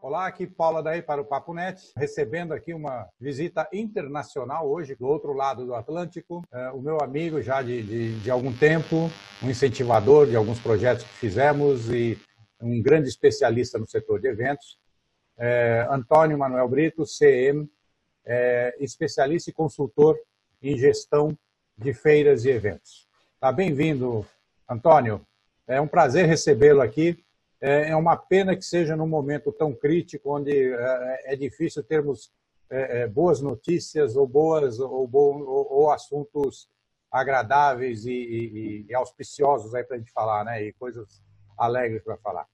Olá, aqui Paula daí para o Papo Net, recebendo aqui uma visita internacional hoje do outro lado do Atlântico. É, o meu amigo já de, de, de, algum tempo, um incentivador de alguns projetos que fizemos e um grande especialista no setor de eventos, é, Antônio Manuel Brito, CM, é, especialista e consultor em gestão de feiras e eventos. Tá bem-vindo, Antônio. É um prazer recebê-lo aqui é, é uma pena que seja num momento tão crítico, onde é, é difícil termos é, boas notícias ou boas ou, ou, ou assuntos agradáveis e, e, e auspiciosos aí para a gente falar, né? E coisas alegres para falar.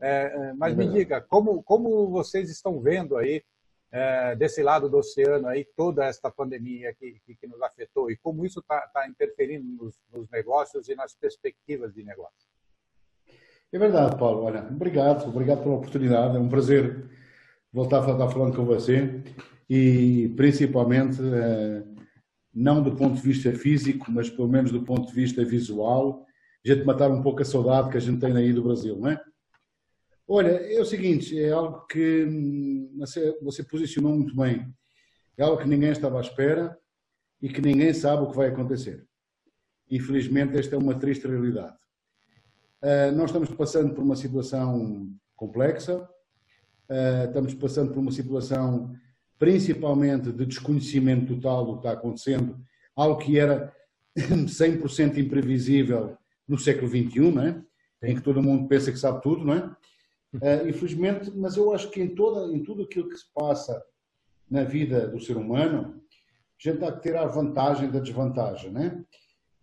É, mas me diga, como, como vocês estão vendo aí é, desse lado do oceano aí toda esta pandemia que, que, que nos afetou e como isso está tá interferindo nos, nos negócios e nas perspectivas de negócio? É verdade, Paulo. Olha, obrigado, obrigado pela oportunidade. É um prazer voltar a estar falando com você e principalmente eh, não do ponto de vista físico, mas pelo menos do ponto de vista visual, a gente matar um pouco a saudade que a gente tem aí do Brasil, não é? Olha, é o seguinte, é algo que hum, você, posicionou muito bem. É algo que ninguém estava à espera e que ninguém sabe o que vai acontecer. Infelizmente, esta é uma triste realidade. Uh, nós estamos passando por uma situação complexa, uh, estamos passando por uma situação principalmente de desconhecimento total do que está acontecendo, algo que era 100% imprevisível no século XXI, não é? em que todo mundo pensa que sabe tudo, não é? Uh, infelizmente, mas eu acho que em, toda, em tudo aquilo que se passa na vida do ser humano, a gente está que ter a vantagem da desvantagem, né?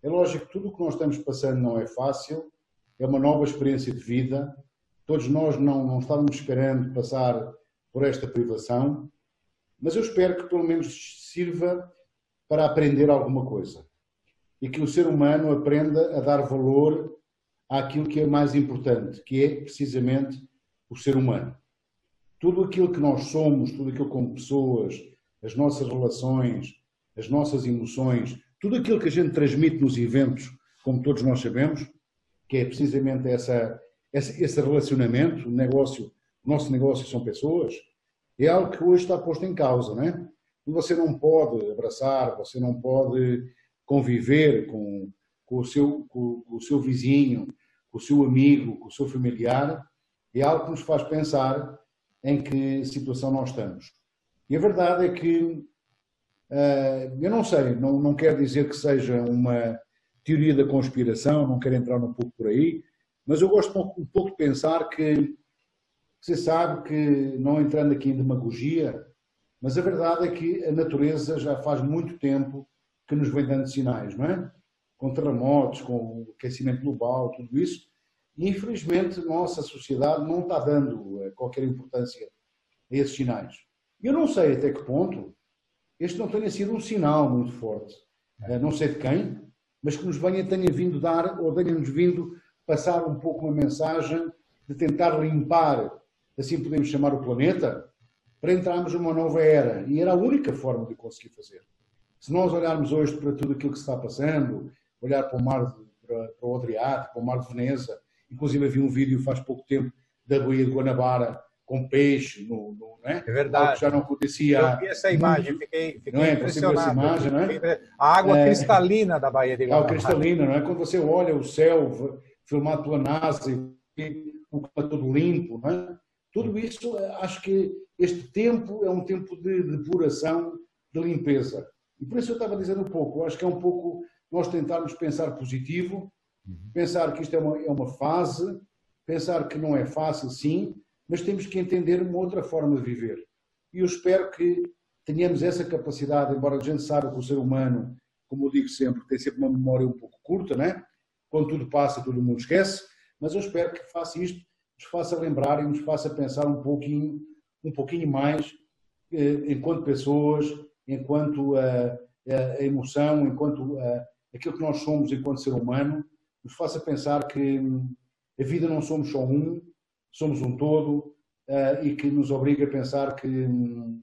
É lógico que tudo o que nós estamos passando não é fácil, é uma nova experiência de vida. Todos nós não, não estávamos esperando passar por esta privação, mas eu espero que pelo menos sirva para aprender alguma coisa e que o ser humano aprenda a dar valor àquilo que é mais importante, que é precisamente o ser humano. Tudo aquilo que nós somos, tudo aquilo como pessoas, as nossas relações, as nossas emoções, tudo aquilo que a gente transmite nos eventos, como todos nós sabemos, que é precisamente essa, esse, esse relacionamento, o negócio, o nosso negócio são pessoas, é algo que hoje está posto em causa, né? Você não pode abraçar, você não pode conviver com, com, o, seu, com, com o seu vizinho, com o seu amigo, com o seu familiar, é algo que nos faz pensar em que situação nós estamos. E a verdade é que, uh, eu não sei, não, não quero dizer que seja uma, teoria da conspiração, não quero entrar um pouco por aí, mas eu gosto um pouco de pensar que você sabe que, não entrando aqui em demagogia, mas a verdade é que a natureza já faz muito tempo que nos vem dando sinais, não é? Com terremotos, com aquecimento global, tudo isso. Infelizmente nossa sociedade não está dando eh, qualquer importância a esses sinais. Eu não sei até que ponto este não tenha sido um sinal muito forte. Eh, não sei de quem, mas que nos venha, tenha vindo dar, ou tenha-nos vindo passar um pouco uma mensagem de tentar limpar, assim podemos chamar o planeta, para entrarmos numa nova era. E era a única forma de conseguir fazer. Se nós olharmos hoje para tudo aquilo que se está passando, olhar para o mar, para, para o Adriático, para o mar de Veneza, inclusive havia um vídeo faz pouco tempo da Baía de Guanabara, com peixe, no, no né? É verdade. que já não acontecia. Eu vi essa imagem, fiquei, fiquei não é? impressionado. Essa imagem, não é? A água é... cristalina da Baía de Guanabara. A cristalina, não é? Quando você olha o céu filmado pela NASA, o clima todo limpo, não é? Tudo isso, acho que este tempo é um tempo de depuração, de limpeza. E por isso eu estava dizendo um pouco, acho que é um pouco nós tentarmos pensar positivo. Pensar que isto é uma, é uma fase, pensar que não é fácil, sim, mas temos que entender uma outra forma de viver. E eu espero que tenhamos essa capacidade, embora a gente saiba que o ser humano, como eu digo sempre, tem sempre uma memória um pouco curta, né? Quando tudo passa, todo mundo esquece, mas eu espero que faça isto, nos faça lembrar e nos faça pensar um pouquinho, um pouquinho mais eh, enquanto pessoas, enquanto a, a, emoção, enquanto a, aquilo que nós somos enquanto ser humano, nos faça pensar que hum, a vida não somos só um, somos um todo uh, e que nos obriga a pensar que, hum,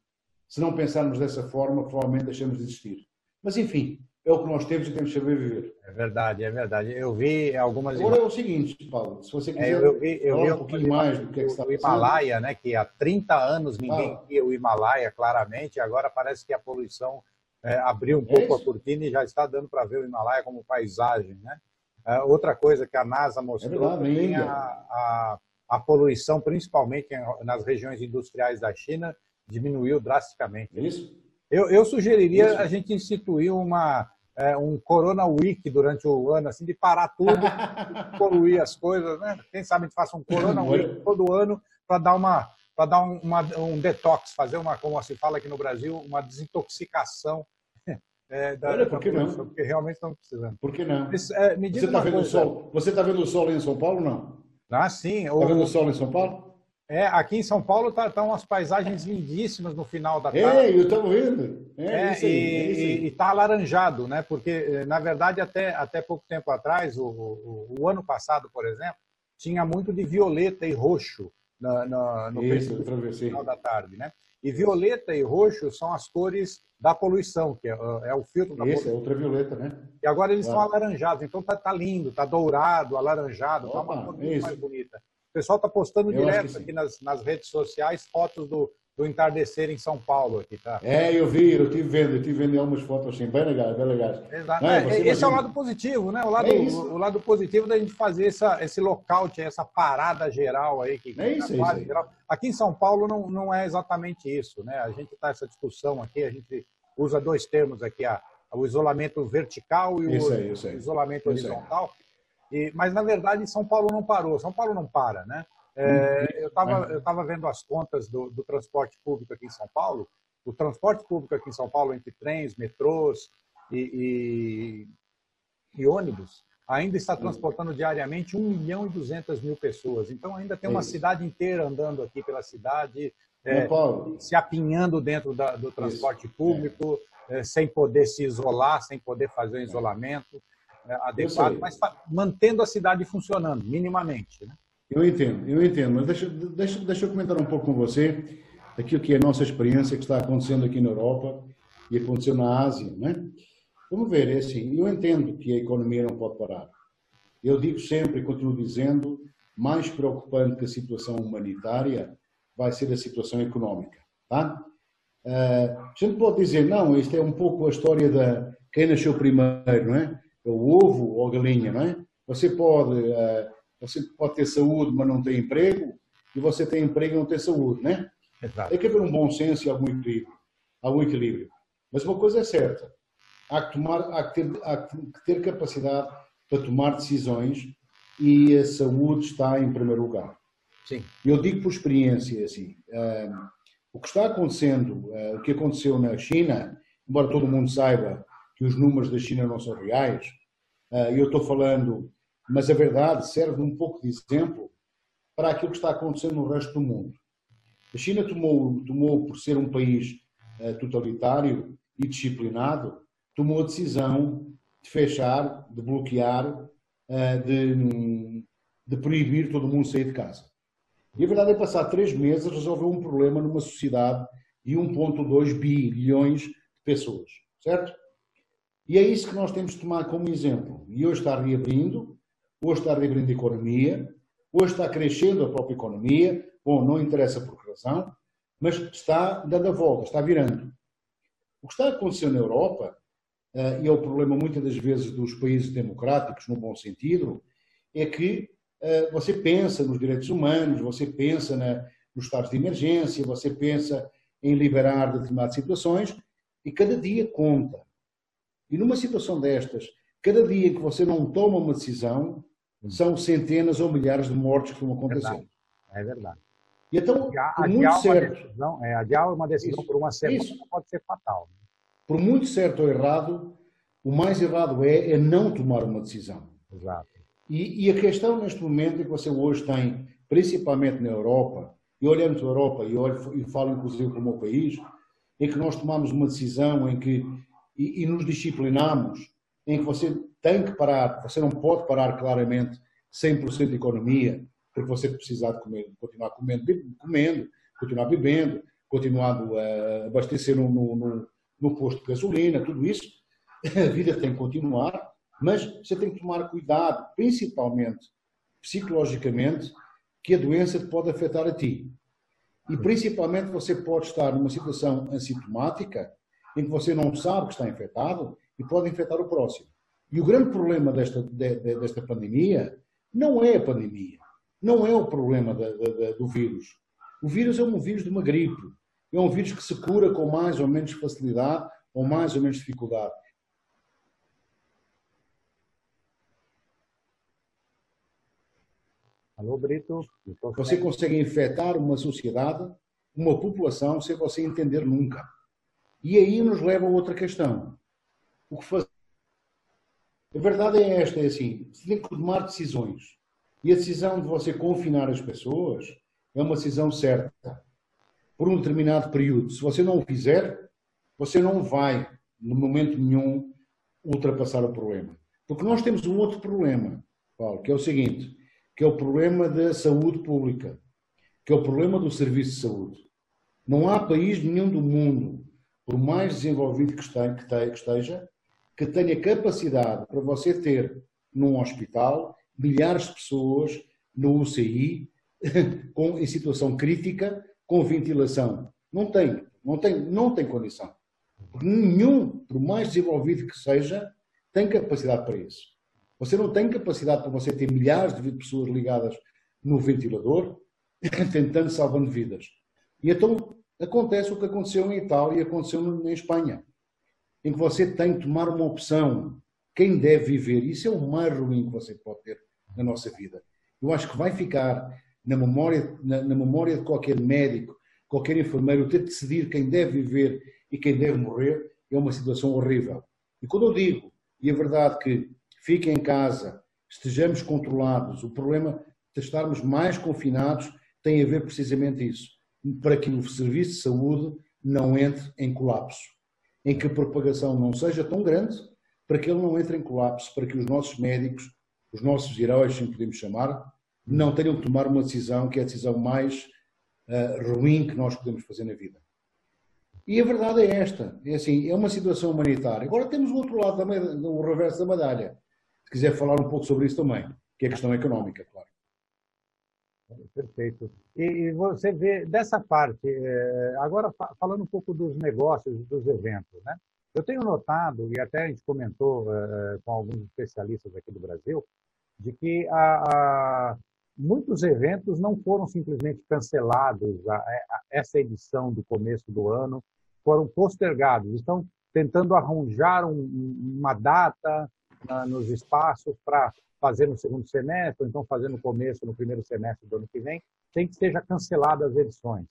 se não pensarmos dessa forma, provavelmente deixamos de existir. Mas, enfim, é o que nós temos e temos que saber viver. É verdade, é verdade. Eu vi algumas. Agora é o seguinte, Paulo, se você quiser é, eu vi, eu vi um pouquinho mais do que, é que está O Himalaia, né, que há 30 anos ninguém ah. via o Himalaia claramente, agora parece que a poluição é, abriu um é pouco a cortina e já está dando para ver o Himalaia como paisagem. Né? É, outra coisa que a NASA mostrou é verdade, a, a, a, poluição, principalmente nas regiões industriais da China, diminuiu drasticamente. Isso. Eu, eu sugeriria Isso. a gente instituir uma é, um Corona Week durante o ano, assim, de parar tudo, poluir as coisas, né? Quem sabe a gente faça um Corona Week todo ano para dar uma para dar um, uma, um detox, fazer uma, como se fala aqui no Brasil, uma desintoxicação é, da, Olha, por que não? Porque realmente estamos precisando. Por que não? É, me você está vendo sol? Você está vendo o sol em São Paulo, não? Ah, sim. Está vendo o sol em São Paulo? É, aqui em São Paulo estão tá, tá umas paisagens lindíssimas no final da tarde. É, eu estou vendo. É, é, aí, e está alaranjado, né? Porque, eh, na verdade, até, até pouco tempo atrás, o, o, o, ano passado, por exemplo, tinha muito de violeta e roxo na, na, no isso, final da tarde, né? E violeta e roxo são as cores da poluição, que é, é o filtro da Isso, poluição. é ultravioleta, né? E agora eles claro. estão alaranjados, então tá, tá lindo, tá dourado, alaranjado, Opa, tá uma cor muito mais bonita pessoal está postando eu direto aqui nas, nas redes sociais fotos do, do entardecer em São Paulo aqui, tá? É, eu vi, eu estive vendo, eu estive vendo algumas fotos assim, bem legais, bem legais. Exato. É, é, esse imagina. é o lado positivo, né? O lado, é o, o, lado positivo da gente fazer essa, esse lockout, essa parada geral aí. Que, é isso, é isso. Aqui em São Paulo não, não é exatamente isso, né? A gente está essa discussão aqui, a gente usa dois termos aqui, a, o isolamento vertical e o, aí, o isolamento horizontal. E, mas, na verdade, São Paulo não parou. São Paulo não para, né? É, uhum. eu estava eu tava vendo as contas do, do, transporte público aqui em São Paulo. O transporte público aqui em São Paulo, entre trens, metrôs e, e, e ônibus, ainda está transportando diariamente 1 milhão e 200 mil pessoas. Então, ainda tem uma cidade inteira andando aqui pela cidade, é, se apinhando dentro da, do transporte Isso. público, é. sem poder se isolar, sem poder fazer o isolamento é, adequado, mas mantendo a cidade funcionando, minimamente. Né? Eu entendo, eu entendo, mas deixa, deixa, deixa eu comentar um pouco com você aquilo que é a nossa experiência que está acontecendo aqui na Europa e aconteceu na Ásia, né? Vamos ver, é assim, eu entendo que a economia não pode parar. Eu digo sempre e continuo dizendo, mais preocupante que a situação humanitária vai ser a situação económica, tá? Uh, a gente pode dizer, não, isto é um pouco a história da quem nasceu primeiro, não é? é o ovo ou a galinha, não é? Você pode uh, você pode ter saúde, mas não tem emprego, e você tem emprego e não tem saúde, né? Exato. Tem que haver um bom senso e algum equilíbrio. Algum equilíbrio. Mas uma coisa é certa: há que, tomar, há que, ter, há que ter capacidade para tomar decisões e a saúde está em primeiro lugar. Sim. Eu digo por experiência assim, um, o que está acontecendo, uh, o que aconteceu na China, embora todo mundo saiba que os números da China não são reais, uh, eu estou falando mas a verdade serve um pouco de exemplo para aquilo que está acontecendo no resto do mundo. A China tomou, tomou por ser um país uh, totalitário e disciplinado, tomou a decisão de fechar, de bloquear, uh, de, de proibir todo mundo sair de casa. E a verdade é que, passar três meses, resolveu um problema numa sociedade de 1,2 bilhões de pessoas, certo? E é isso que nós temos de tomar como exemplo. E hoje está reabrindo, hoje está reabrindo a economia, hoje está crescendo a própria economia, bom, não interessa por que razão, mas está dando a volta, está virando. O que está acontecendo na Europa, eh, e é o problema muitas das vezes dos países democráticos, no bom sentido, é que eh, você pensa nos direitos humanos, você pensa nos estados de emergência, você pensa em liberar determinadas situações, e cada dia conta. E numa situação destas, Cada dia que você não toma uma decisão, são centenas ou milhares de mortes que estão acontecendo. É verdade. E então, adiar, por muito certo. Decisão, é, adiar uma decisão isso, por uma semana isso. pode ser fatal. Né? Por muito certo ou errado, o mais errado é, é não tomar uma decisão. Exato. E, e, a questão neste momento é que você hoje tem, principalmente na Europa, e olhando para a Europa, e, olho, e falo inclusive para o meu país, é que nós tomamos uma decisão em que, e, e nos disciplinamos em que você tem que parar, você não pode parar claramente 100% de economia, porque você precisar de comer, continuar comendo, comendo, continuar bebendo, continuando a abastecer no, no, no posto de gasolina, tudo isso. a vida tem que continuar, mas você tem que tomar cuidado, principalmente psicologicamente, que a doença te pode afetar a ti. E principalmente você pode estar numa situação assintomática, em que você não sabe que está infectado e pode infectar o próximo. E o grande problema desta, de, de, desta pandemia não é a pandemia, não é o problema do vírus. O vírus é um vírus de uma gripe, é um vírus que se cura com mais ou menos facilidade ou mais ou menos dificuldade. Alô, Brito. Você consegue infectar uma sociedade, uma população, sem você entender nunca. E aí nos leva a outra questão. O que fazer? A verdade é esta, é assim, você tem que tomar decisões. E a decisão de você confinar as pessoas é uma decisão certa. Por um determinado período. Se você não o fizer, você não vai, no momento nenhum, ultrapassar o problema. Porque nós temos um outro problema, Paulo, que é o seguinte, que é o problema da saúde pública, que é o problema do serviço de saúde. Não há país nenhum do mundo, por mais desenvolvido que esteja, que tenha capacidade para você ter num hospital milhares de pessoas no UCI com, em situação crítica com ventilação. Não tem, não tem, não tem condição. Porque nenhum, por mais desenvolvido que seja, tem capacidade para isso. Você não tem capacidade para você ter milhares de pessoas ligadas no ventilador, tentando salvando vidas. E então acontece o que aconteceu em Itália e aconteceu em Espanha, em que você tem que tomar uma opção. Quem deve viver? Isso é o mais ruim que você pode ter na nossa vida. Eu acho que vai ficar na memória, na, na memória de qualquer médico, qualquer enfermeiro, ter de decidir quem deve viver e quem deve morrer é uma situação horrível. E quando eu digo, e é verdade que fiquem em casa, estejamos controlados, o problema de estarmos mais confinados tem a ver precisamente isso, para que o serviço de saúde não entre em colapso, em que a propagação não seja tão grande, para que ele não entre em colapso, para que os nossos médicos, os nossos heróis, assim podemos chamar, não tenham que tomar uma decisão que é a decisão mais uh, ruim que nós podemos fazer na vida. E a verdade é esta, é assim, é uma situação humanitária. Agora temos o outro lado, também, o reverso da medalha. Se quiser falar um pouco sobre isso também, que é a questão económica, claro. Perfeito. E você vê dessa parte, eh, agora falando um pouco dos negócios, dos eventos, né? Eu tenho notado, e até a gente comentou eh, com alguns especialistas aqui do Brasil, de que a, a, muitos eventos não foram simplesmente cancelados, a, a, essa edição do começo do ano, foram postergados. Estão tentando arranjar um, uma data nos espaços para fazer no segundo semestre, ou então fazer no começo, no primeiro semestre do ano que vem, sem que seja cancelada as edições.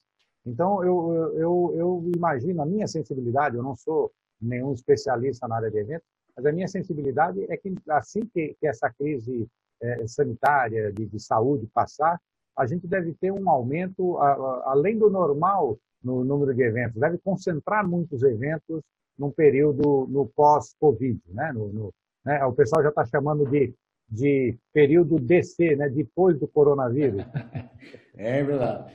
Então, eu, eu, eu imagino, a minha sensibilidade, eu não sou nenhum especialista na área de eventos, mas a minha sensibilidade é que assim que, que essa crise é, sanitária, de, de, saúde passar, a gente deve ter um aumento, a, a, além do normal, no número de eventos. Deve concentrar muitos eventos num período no pós-Covid. Né? No, no, né? O pessoal já está chamando de, de período DC, né? depois do coronavírus. É verdade.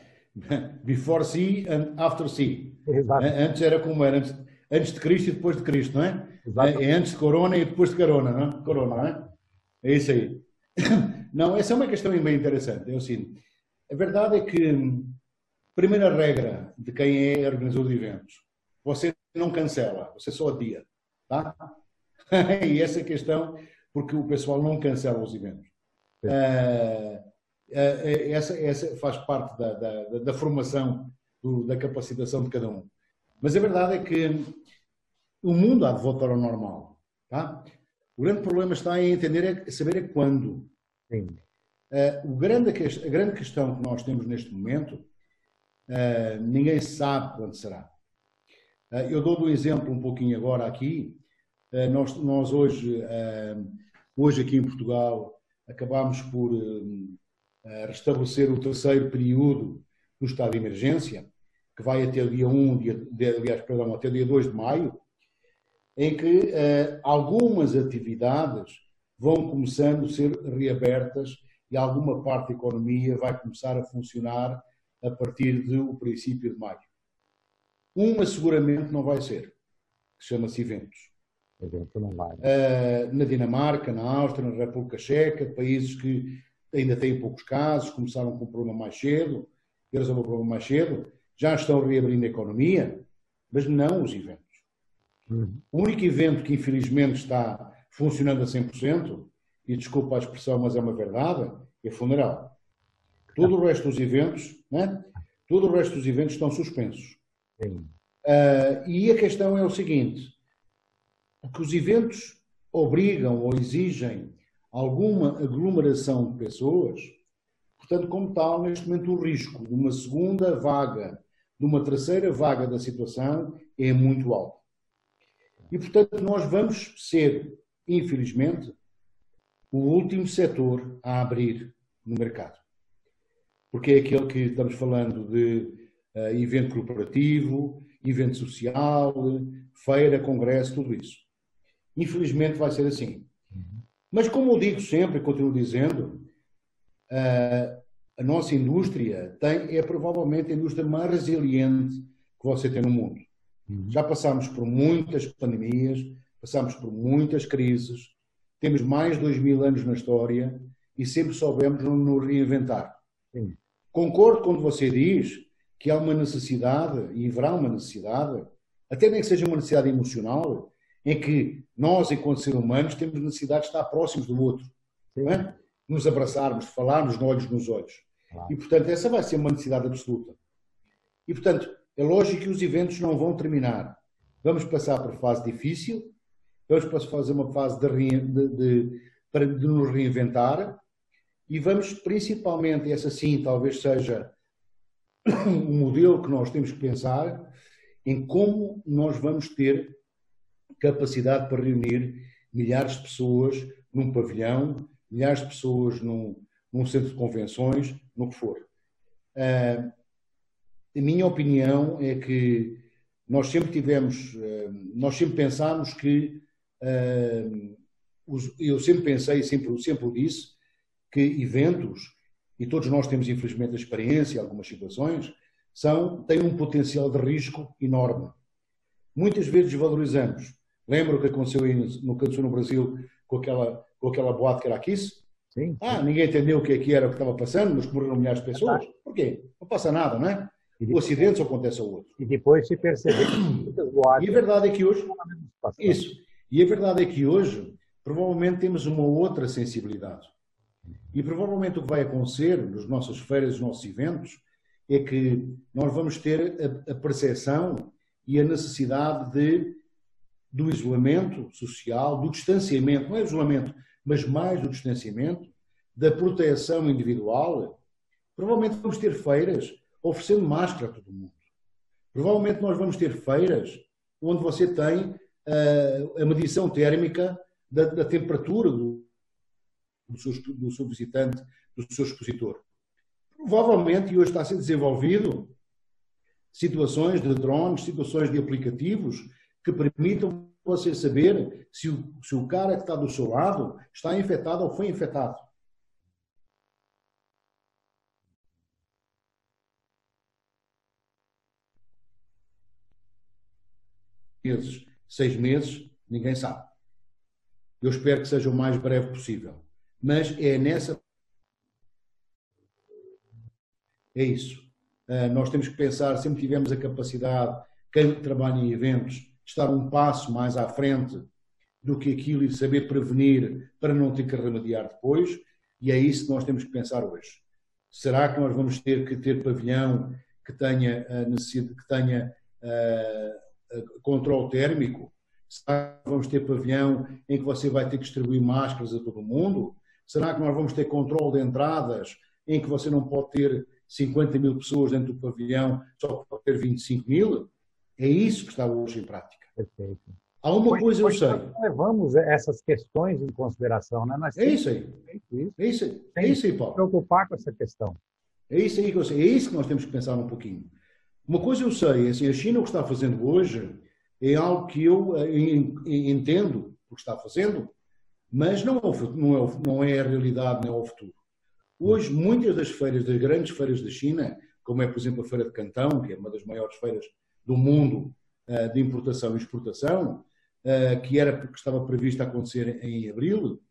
Before C and after C. Exato. Antes era como era, antes, antes de Cristo e depois de Cristo, não é? Exatamente. É antes de Corona e depois de Corona, não é? Corona, não é? É isso aí. Não, essa é uma questão bem interessante. É assim, a verdade é que, primeira regra de quem é organizador de eventos, você não cancela, você só adia. Tá? e essa é questão, porque o pessoal não cancela os eventos. Uh, uh, essa, essa, faz parte da, da, da formação, do, da capacitação de cada um. Mas a verdade é que o mundo há de voltar ao normal. Tá? O grande problema está em entender, é saber é quando. Uh, o grande, a grande questão que nós temos neste momento, ninguém sabe quando será. Eu dou um exemplo um pouquinho agora aqui. Nós, nós hoje, hoje aqui em Portugal, acabámos por restabelecer o terceiro período do estado de emergência, que vai até dia 1, dia, aliás, perdão, até dia 2 de maio, em que algumas atividades vão começando a ser reabertas e alguma parte da economia vai começar a funcionar a partir do princípio de maio. Uma seguramente não vai ser, que chama-se eventos. Uh, na Dinamarca, na Áustria, na República Checa, países que ainda têm poucos casos, começaram com o problema mais cedo, e resolveram o problema mais cedo, já estão reabrindo a economia, mas não os eventos. Uhum. O único evento que infelizmente está funcionando a 100%, e desculpa a expressão, mas é uma verdade, é funeral. Todo o resto dos eventos, né? todo o resto dos eventos estão suspensos. Uh, e a questão é o seguinte, que os eventos obrigam ou exigem alguma aglomeração de pessoas, portanto, como tal, neste momento o risco de uma segunda vaga, de uma terceira vaga da situação é muito alto. E, portanto, nós vamos ser, infelizmente, o último setor a abrir no mercado. Porque é aquele que estamos falando de uh, evento corporativo, evento social, feira, congresso, tudo isso. Infelizmente vai ser assim. Mas como eu digo sempre, e continuo dizendo, uh, a nossa indústria tem, é provavelmente a indústria mais resiliente que você tem no mundo. Uhum. Já passámos por muitas pandemias, passámos por muitas crises, temos mais de dois mil anos na história e sempre soubemos nos reinventar. Sim. Concordo quando você diz que há uma necessidade, e haverá uma necessidade, até nem que seja uma necessidade emocional, em que nós, enquanto seres humanos, temos necessidade de estar próximos do outro. É? Nos abraçarmos, falarmos de olhos nos olhos. E, portanto, essa vai ser uma necessidade absoluta. E, portanto, é lógico que os eventos não vão terminar. Vamos passar por fase difícil, vamos fazer uma fase de, de, de, de nos reinventar e vamos principalmente, essa sim talvez seja um modelo que nós temos que pensar em como nós vamos ter capacidade para reunir milhares de pessoas num pavilhão, milhares de pessoas num, num centro de convenções, no que for. Uh, a minha opinião é que nós sempre tivemos, eh, nós sempre pensámos que, eh, eu sempre pensei, sempre, sempre disse, que eventos, e todos nós temos infelizmente a experiência em algumas situações, são, têm um potencial de risco enorme. Muitas vezes valorizamos. Lembra o que aconteceu, no, que aconteceu no Brasil com aquela, com aquela boate que era a Kiss? Sim. Ah, ninguém entendeu o que, é que era o que estava passando, mas morreram milhares de pessoas. Porquê? Não passa nada, não é? o acidente só acontece ao outro. E depois se boates... E a verdade é que hoje... Isso. E a verdade é que hoje, provavelmente temos uma outra sensibilidade. E provavelmente o que vai acontecer nas nossas feiras, nos nossos eventos, é que nós vamos ter a, a percepção e a necessidade de, do isolamento social, do distanciamento, não é isolamento, mas mais do distanciamento, da proteção individual. Provavelmente vamos ter feiras oferecendo máscara a todo mundo. Provavelmente nós vamos ter feiras onde você tem uh, a medição térmica da, da temperatura do, do, seu, do seu visitante, do seu expositor. Provavelmente, e hoje está a ser desenvolvido, situações de drones, situações de aplicativos que permitam você saber se o, se o cara que está do seu lado está infectado ou foi infectado. meses, seis meses, ninguém sabe. Eu espero que seja o mais breve possível. Mas é nessa. É isso. Uh, nós temos que pensar, sempre tivemos a capacidade, quem trabalha em eventos, estar um passo mais à frente do que aquilo e saber prevenir para não ter que remediar depois, e é isso que nós temos que pensar hoje. Será que nós vamos ter que ter pavilhão que tenha, necessidade, que tenha uh, controle térmico? Será que vamos ter pavilhão em que você vai ter que distribuir máscaras a todo mundo? Será que nós vamos ter controle de entradas em que você não pode ter 50 mil pessoas dentro do pavilhão, só pode ter 25 mil? É isso que está hoje em prática. Perfeito. Há uma pois, coisa eu sei. Levamos essas questões em consideração, né? Nós é isso aí. Isso. É isso aí. É isso aí, Paulo. Preocupar com essa questão. É isso aí que eu sei. É isso que nós temos que pensar um pouquinho. Uma coisa eu sei, assim, a China o que está fazendo hoje é algo que eu eh, entendo o que está fazendo, mas não, não, é, não é a realidade, não é o futuro. Hoje, muitas das feiras, das grandes feiras da China, como é, por exemplo, a Feira de Cantão, que é uma das maiores feiras do mundo de importação e exportação, uh, que era que estava prevista acontecer em abril,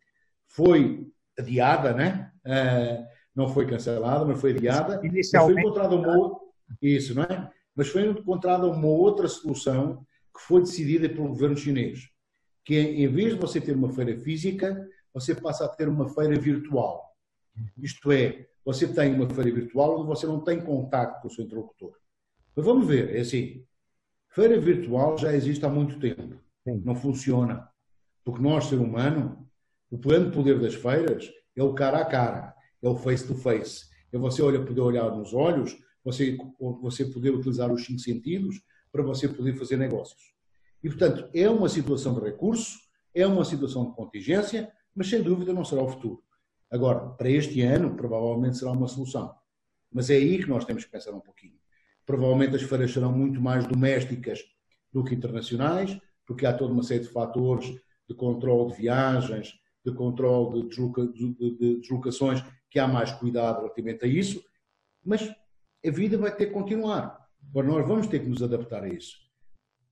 foi adiada, né? Uh, não foi cancelada, mas foi adiada. Inicialmente. Mas foi encontrada uma isso, não é? Mas foi encontrada uma outra solução que foi decidida pelo governo chinês, que é, em vez de você ter uma feira física, você passa a ter uma feira virtual. Isto é, você tem uma feira virtual onde você não tem contato com o seu interlocutor. Mas vamos ver, é assim, feira virtual já existe há muito tempo. Sim. Não funciona. Porque nós, ser humano, o grande poder das feiras é o cara a cara, é o face to face. É você olha, poder olhar nos olhos, você, você poder utilizar os cinco sentidos para você poder fazer negócios. E, portanto, é uma situação de recurso, é uma situação de contingência, mas sem dúvida não será o futuro. Agora, para este ano, provavelmente será uma solução. Mas é aí que nós temos que pensar um pouquinho. Provavelmente as feiras serão muito mais domésticas do que internacionais, porque há toda uma série de fatores de controle de viagens, de controle de, desloca, de, de deslocações, que há mais cuidado relativamente a isso, mas a vida vai ter que continuar. Agora, nós vamos ter que nos adaptar a isso.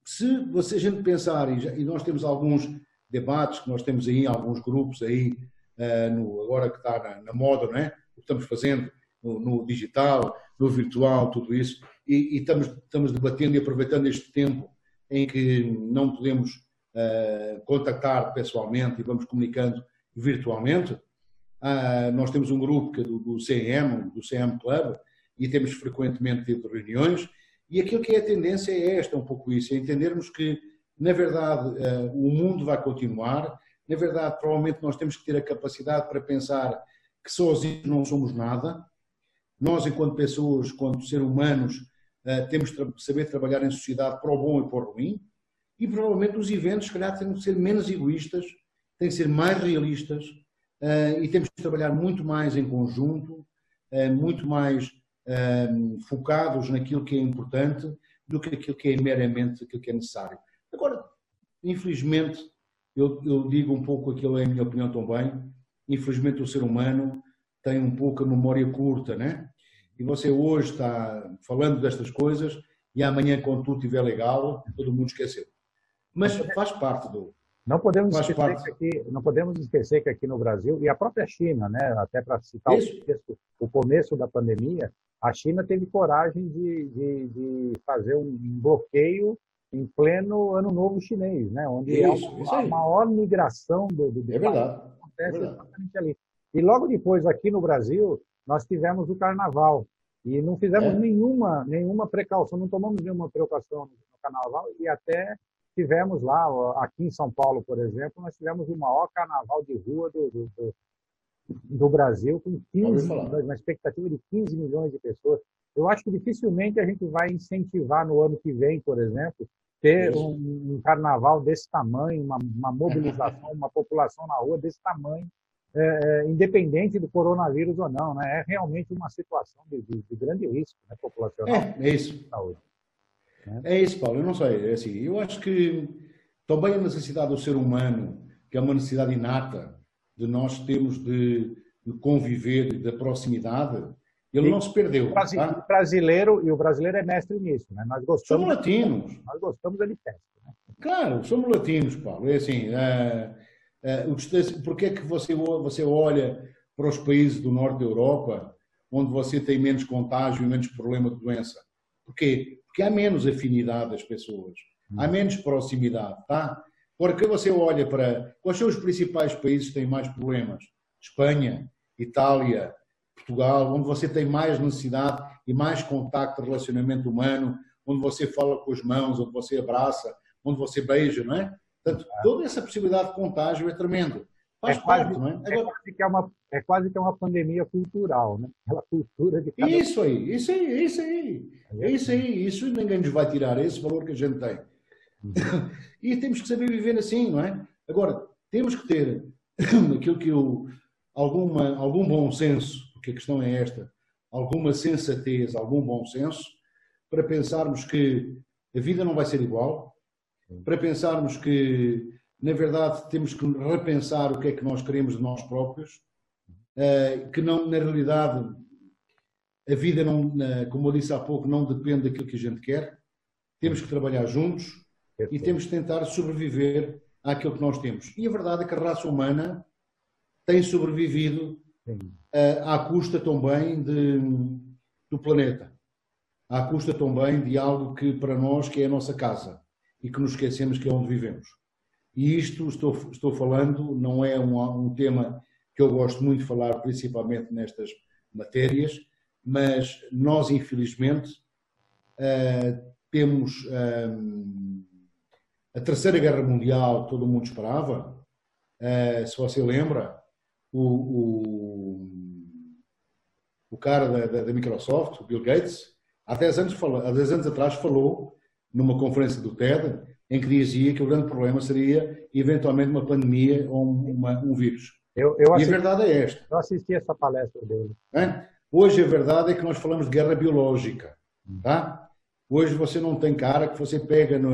Se você, a gente pensar, e, nós temos alguns debates que nós temos aí, alguns grupos aí, uh, no, agora que está na, na, moda, não é? O que estamos fazendo no, no digital, no virtual, tudo isso, e, e, estamos, estamos debatendo e aproveitando este tempo em que não podemos uh, contactar pessoalmente e vamos comunicando virtualmente. Uh, nós temos um grupo que é do, do CM, do CM Club, e temos frequentemente tido reuniões, e aquilo que é a tendência é esta, um pouco isso, é entendermos que, na verdade, uh, o mundo vai continuar, na verdade, provavelmente nós temos que ter a capacidade para pensar que sozinhos não somos nada, nós, enquanto pessoas, enquanto seres humanos, uh, temos que saber trabalhar em sociedade para o bom e para o ruim, e provavelmente os eventos, se calhar, têm que ser menos egoístas, têm que ser mais realistas, uh, e temos que trabalhar muito mais em conjunto, muito mais focados naquilo que é importante do que aquilo que é meramente aquilo que é necessário. Agora, infelizmente, eu, eu digo um pouco aquilo é a minha opinião também, infelizmente o ser humano tem um pouco a memória curta, né? E você hoje está falando destas coisas e amanhã, quando tudo estiver legal, todo mundo esqueceu. Mas faz parte do, não podemos, esquecer que aqui, não podemos esquecer que aqui no Brasil, e a própria China, né, até para citar o começo, o começo, da pandemia, a China teve coragem de, de, de, fazer um bloqueio em pleno Ano Novo Chinês, né, onde isso, é uma, a maior migração do, do, do é verdade, acontece é exatamente ali. E logo depois, aqui no Brasil, nós tivemos o Carnaval. E não fizemos é. nenhuma, nenhuma precaução, não tomamos nenhuma precaução no Carnaval e até tivemos lá, aqui em São Paulo, por exemplo, nós tivemos o maior carnaval de rua do, do, do Brasil, com 15, uma expectativa de 15 milhões de pessoas. Eu acho que dificilmente a gente vai incentivar no ano que vem, por exemplo, ter um, um, carnaval desse tamanho, uma, uma mobilização, uma população na rua desse tamanho, é, é, independente do coronavírus ou não. Né? É realmente uma situação de, de, de grande risco né, populacional. É, é isso. Saúde. Né? É isso, Paulo. Eu não sei. É assim, eu acho que também a necessidade do ser humano, que é uma necessidade inata de nós termos de, de conviver, da proximidade, ele não se perdeu. O tá? brasileiro, e o brasileiro é mestre nisso, né? Nós gostamos. Somos latinos. Nós gostamos de festa. Né? Claro, somos latinos, Paulo. É assim, é, é, porque é que você, você olha para os países do norte da Europa, onde você tem menos contágio e menos problema de doença? Porquê? Porque há menos afinidade das pessoas, há hum. menos proximidade, tá? Porque você olha para quais são os principais países que têm mais problemas? Espanha, Itália, Portugal, onde você tem mais necessidade e mais contacto, relacionamento humano, onde você fala com as mãos, onde você abraça, onde você beija, não é? Portanto, toda essa possibilidade de contágio é tremendo. Faz é quase, parte, não é? É, quase que é, uma, é quase que é uma pandemia cultural, né? Aquela cultura de cada... Isso aí, isso aí, isso aí. É isso aí, isso ninguém nos vai tirar, esse valor que a gente tem. Uhum. e temos que saber viver assim, não é? Agora, temos que ter aquilo que eu, alguma, algum bom senso, porque a questão é esta, alguma sensatez, algum bom senso, para pensarmos que a vida não vai ser igual, para pensarmos que na verdade, temos que repensar o que é que nós queremos de nós próprios, eh, que não, na realidade, a vida, não, como eu disse há pouco, não depende daquilo que a gente quer. Temos que trabalhar juntos, e temos de tentar sobreviver àquilo que nós temos. E a verdade é que a raça humana tem sobrevivido uh, à custa também de, do planeta, à custa também de algo que para nós que é a nossa casa e que nos esquecemos que é onde vivemos. E isto estou, estou falando, não é um, um tema que eu gosto muito de falar, principalmente nestas matérias, mas nós, infelizmente, uh, temos uh, a Terceira Guerra Mundial, todo mundo esperava. Uh, se você lembra, o, o, o cara da, da, da, Microsoft, o Bill Gates, há 10, anos, há 10 anos atrás falou numa conferência do TED em que dizia que o grande problema seria eventualmente uma pandemia ou uma, um vírus. Eu, eu assisti, e a verdade é esta. Eu assisti essa palestra dele. Hoje a verdade é que nós falamos de guerra biológica. Tá? Hoje você não tem cara que você pega, no,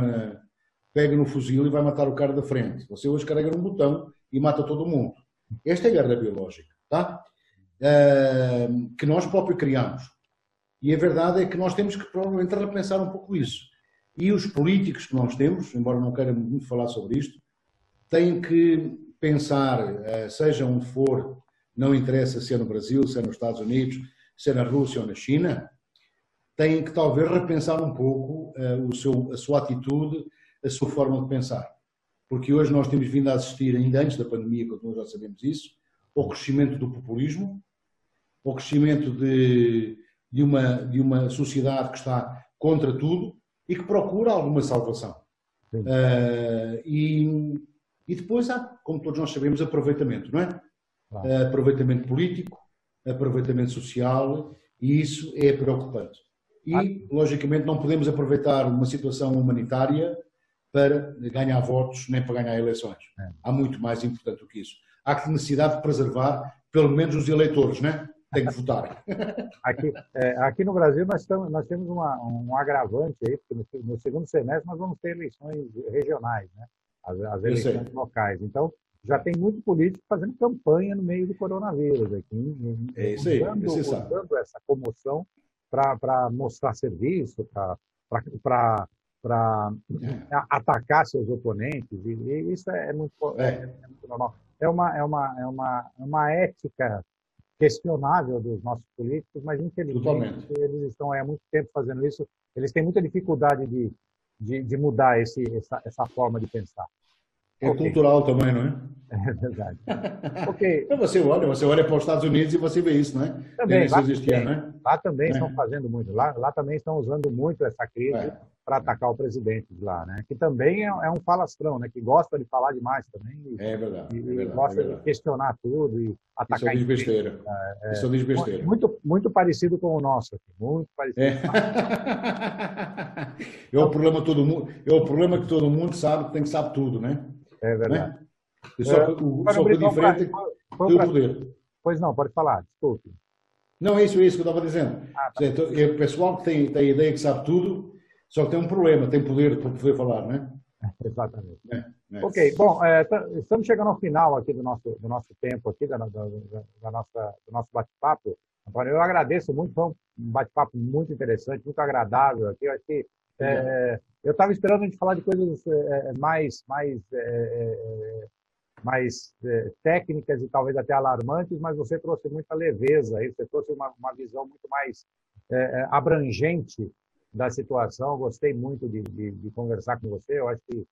pega no fuzil e vai matar o cara da frente. Você hoje carrega num botão e mata todo mundo. Esta é a guerra biológica. Tá? Uh, que nós próprios criamos. E a verdade é que nós temos que provavelmente repensar um pouco isso. E os políticos que nós temos, embora não queira muito falar sobre isto, têm que pensar, eh, seja onde for, não interessa se é no Brasil, se é nos Estados Unidos, se é na Rússia ou na China, têm que talvez repensar um pouco eh, o seu, a sua atitude, a sua forma de pensar. Porque hoje nós temos vindo a assistir, ainda antes da pandemia, quando nós já sabemos isso, ao crescimento do populismo, ao crescimento de, de, uma, de uma sociedade que está contra tudo e que procura alguma salvação. Uh, e, e depois há, como todos nós sabemos, aproveitamento, não é? Claro. Uh, aproveitamento político, aproveitamento social, e isso é preocupante. E, ah. logicamente, não podemos aproveitar uma situação humanitária para ganhar votos nem para ganhar eleições. É. Há muito mais importante do que isso. Há que necessidade de preservar, pelo menos, os eleitores, né? Tem que votar. Aqui, é, aqui no Brasil nós, estamos, nós temos uma, um agravante aí, porque no, no, segundo semestre nós vamos ter eleições regionais, né? as, as eleições locais. Então, já tem muito político fazendo campanha no meio do coronavírus aqui, é isso aí, usando, usando essa comoção para mostrar serviço, para é. atacar seus oponentes, e, e isso é muito, é. é muito normal. É uma, é, uma, é, uma, é uma ética questionável dos nossos políticos, mas infelizmente eles estão há muito tempo fazendo isso. Eles têm muita dificuldade de, de, de mudar esse, essa, essa forma de pensar. É okay. cultural também, não é? É verdade. ok. Então você olha, você olha para os Estados Unidos e você vê isso, não é? Também, lá, existia, né? Lá também é. estão fazendo muito. Lá, lá também estão usando muito essa crise é. para atacar o presidente de lá, né? Que também é, é, um falastrão, né? Que gosta de falar demais também. E, é verdade. E, é verdade, gosta é verdade. de questionar tudo e atacar. Isso é besteira. É, isso diz besteira. Muito, muito parecido com o nosso aqui. Muito parecido. É. é o problema todo mundo. É o problema que todo mundo sabe que tem que saber tudo, né? É verdade. Né? E só, é, o, só que o diferente tem o poder. Pois não, pode falar, desculpe. Não, é isso, é isso que eu estava dizendo. Ah, tá. É o pessoal que tem, tem a ideia que sabe tudo, só que tem um problema, tem poder para poder falar, né? Exatamente. É, é. Ok, bom, é, estamos chegando ao final aqui do nosso, do nosso tempo, aqui, da, da, da nossa, do nosso bate-papo. Eu agradeço muito, foi um bate-papo muito interessante, muito agradável aqui. Eu acho que é, eu estava esperando a gente falar de coisas é, é mais, mais, é, é mais é, técnicas e talvez até alarmantes, mas você trouxe muita leveza, aí, você trouxe uma, uma visão muito mais abrangente da situação. Eu gostei muito de, de, de, conversar com você. Eu acho que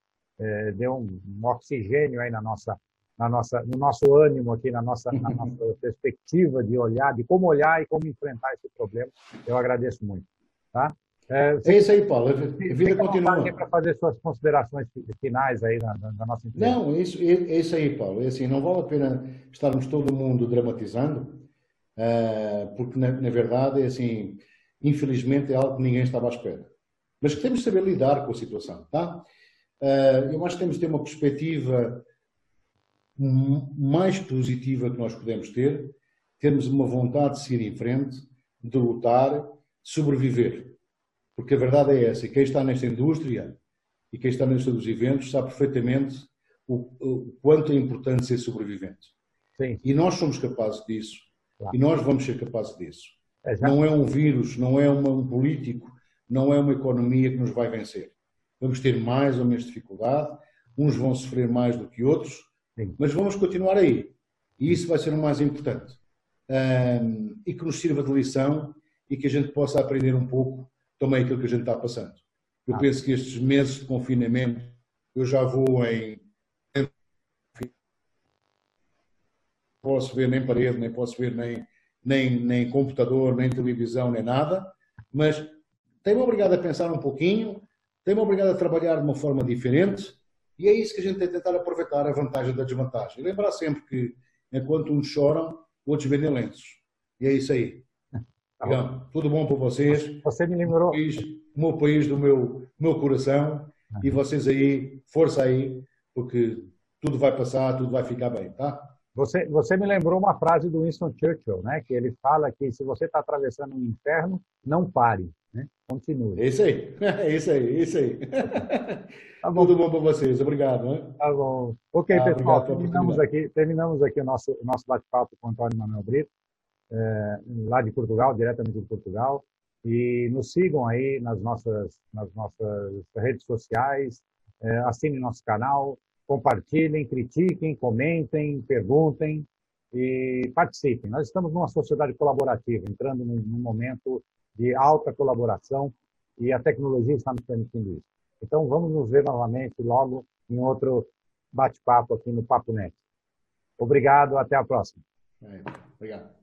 deu um, um, oxigênio aí na nossa, na nossa, no nosso ânimo aqui, na nossa, na nossa perspectiva de olhar, de como olhar e como enfrentar esse problema. Eu agradeço muito. Tá? É, é isso aí, Paulo. A vida continua. para fazer suas considerações finais aí na, na nossa entrevista. Não, isso, é, isso aí, Paulo. É assim, não vale a pena estarmos todo mundo dramatizando, uh, porque na, na, verdade é assim, infelizmente é algo que ninguém estava à espera. Mas que temos de saber lidar com a situação, tá? Uh, eu acho que temos de ter uma perspectiva mais positiva que nós podemos ter, termos uma vontade de seguir em frente, de lutar, de sobreviver. Porque a verdade é essa, e quem está nesta indústria e quem está na indústria dos eventos sabe perfeitamente o, o quanto é importante ser sobrevivente. Sim. E nós somos capazes disso. Claro. E nós vamos ser capazes disso. É não é um vírus, não é uma, um político, não é uma economia que nos vai vencer. vamos ter mais ou menos dificuldade, uns vão sofrer mais do que outros, Sim. mas vamos continuar aí. E isso vai ser o mais importante. Um, e que nos sirva de lição e que a gente possa aprender um pouco também aquilo que a gente está passando. Eu ah. penso que estes meses de confinamento, eu já vou em. Não posso ver nem parede, nem posso ver nem, nem, nem computador, nem televisão, nem nada, mas tem-me obrigado a pensar um pouquinho, tem-me obrigado a trabalhar de uma forma diferente, e é isso que a gente tem que tentar aproveitar a vantagem da desvantagem. E lembrar sempre que, enquanto uns choram, outros vendem lenços. E é isso aí. Tá tudo bom para vocês. Você me lembrou. O, país, o meu país do meu, meu coração. E vocês aí, força aí, porque tudo vai passar, tudo vai ficar bem, tá? Você, você me lembrou uma frase do Winston Churchill, né? Que ele fala que se você está atravessando um inferno, não pare, né? Continue. É isso aí, é isso aí, é isso aí. Tá bom. Tudo bom para vocês, obrigado. Né? Tá bom. Ok, ah, pessoal, terminamos aqui, terminamos aqui o nosso, nosso bate-papo com o Antônio Manuel Brito é, lá de Portugal, diretamente de Portugal. E nos sigam aí nas nossas, nas nossas redes sociais, é, assinem nosso canal, compartilhem, critiquem, comentem, perguntem e participem. Nós estamos numa sociedade colaborativa, entrando num, num momento de alta colaboração e a tecnologia está nos permitindo isso. Então, vamos nos ver novamente logo em outro bate-papo aqui no Papo Net. Obrigado, até a próxima. É, obrigado.